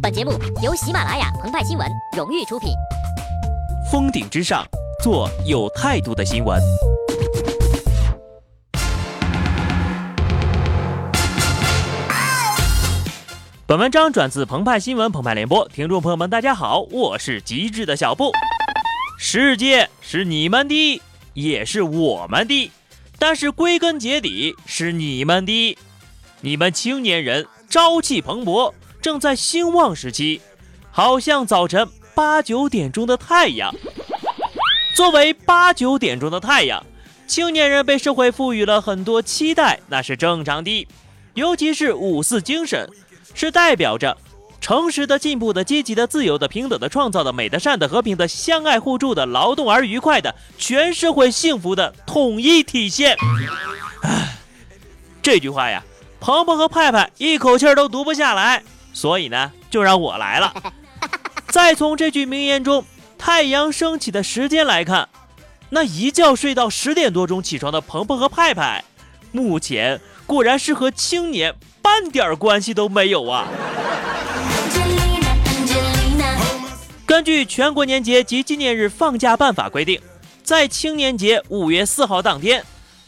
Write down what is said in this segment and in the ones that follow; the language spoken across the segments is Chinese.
本节目由喜马拉雅澎湃新闻荣誉出品。峰顶之上，做有态度的新闻。本文章转自澎湃新闻澎湃联播，听众朋友们，大家好，我是极致的小布。世界是你们的，也是我们的，但是归根结底是你们的。你们青年人朝气蓬勃，正在兴旺时期，好像早晨八九点钟的太阳。作为八九点钟的太阳，青年人被社会赋予了很多期待，那是正常的，尤其是五四精神。是代表着诚实的、进步的、积极的、自由的、平等的、创造的、美的、善的、和平的、相爱互助的、劳动而愉快的、全社会幸福的统一体现。这句话呀，鹏鹏和派派一口气儿都读不下来，所以呢，就让我来了。再从这句名言中太阳升起的时间来看，那一觉睡到十点多钟起床的鹏鹏和派派，目前果然是和青年。半点关系都没有啊！根据全国年节及纪念日放假办法规定，在青年节五月四号当天，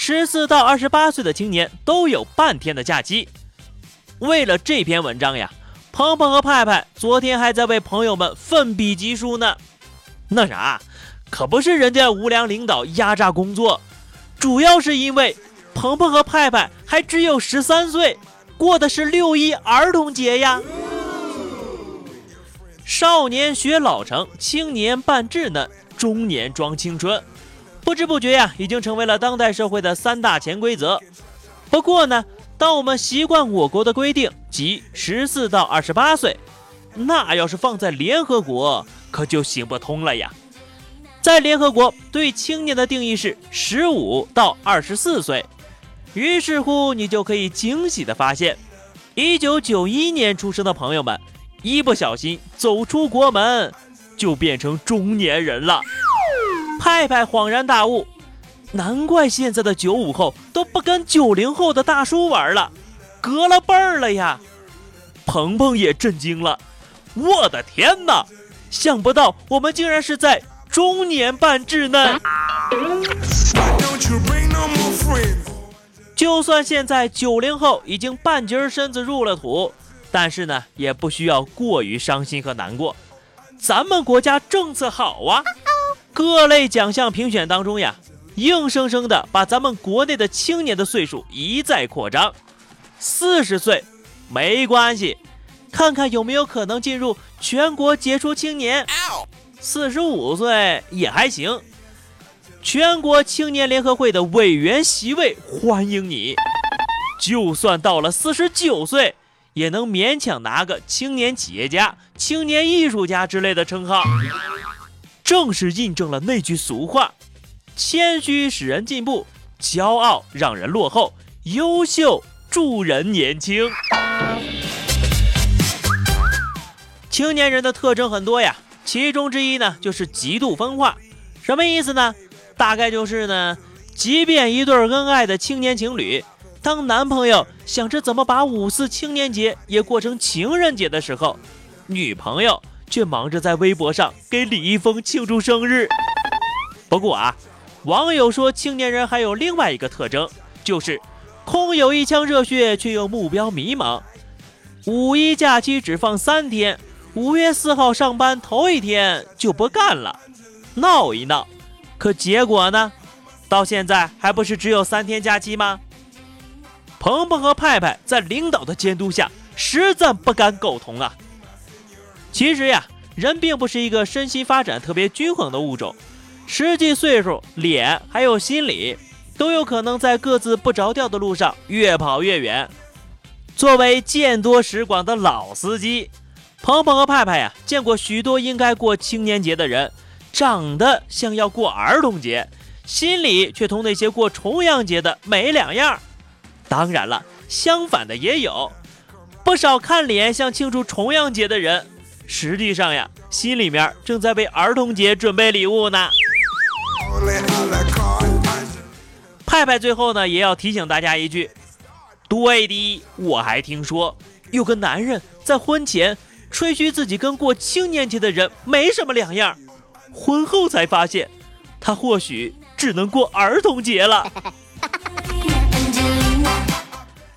十四到二十八岁的青年都有半天的假期。为了这篇文章呀，鹏鹏和派派昨天还在为朋友们奋笔疾书呢。那啥，可不是人家无良领导压榨工作，主要是因为鹏鹏和派派还只有十三岁。过的是六一儿童节呀！少年学老成，青年扮稚嫩，中年装青春，不知不觉呀，已经成为了当代社会的三大潜规则。不过呢，当我们习惯我国的规定，即十四到二十八岁，那要是放在联合国，可就行不通了呀。在联合国对青年的定义是十五到二十四岁。于是乎，你就可以惊喜地发现，一九九一年出生的朋友们，一不小心走出国门，就变成中年人了。派派恍然大悟，难怪现在的九五后都不跟九零后的大叔玩了，隔了辈儿了呀。鹏鹏也震惊了，我的天哪，想不到我们竟然是在中年扮稚嫩。就算现在九零后已经半截身子入了土，但是呢，也不需要过于伤心和难过。咱们国家政策好啊，各类奖项评选当中呀，硬生生的把咱们国内的青年的岁数一再扩张。四十岁没关系，看看有没有可能进入全国杰出青年。四十五岁也还行。全国青年联合会的委员席位欢迎你，就算到了四十九岁，也能勉强拿个青年企业家、青年艺术家之类的称号。正是印证了那句俗话：谦虚使人进步，骄傲让人落后，优秀助人年轻。青年人的特征很多呀，其中之一呢就是极度分化，什么意思呢？大概就是呢，即便一对恩爱的青年情侣，当男朋友想着怎么把五四青年节也过成情人节的时候，女朋友却忙着在微博上给李易峰庆祝生日。不过啊，网友说青年人还有另外一个特征，就是空有一腔热血，却又目标迷茫。五一假期只放三天，五月四号上班头一天就不干了，闹一闹。可结果呢？到现在还不是只有三天假期吗？鹏鹏和派派在领导的监督下，实在不敢苟同啊。其实呀，人并不是一个身心发展特别均衡的物种，实际岁数、脸还有心理，都有可能在各自不着调的路上越跑越远。作为见多识广的老司机，鹏鹏和派派呀，见过许多应该过青年节的人。长得像要过儿童节，心里却同那些过重阳节的没两样。当然了，相反的也有不少看脸像庆祝重阳节的人，实际上呀，心里面正在为儿童节准备礼物呢。派派最后呢，也要提醒大家一句：对的，我还听说有个男人。在婚前吹嘘自己跟过青年节的人没什么两样，婚后才发现，他或许只能过儿童节了。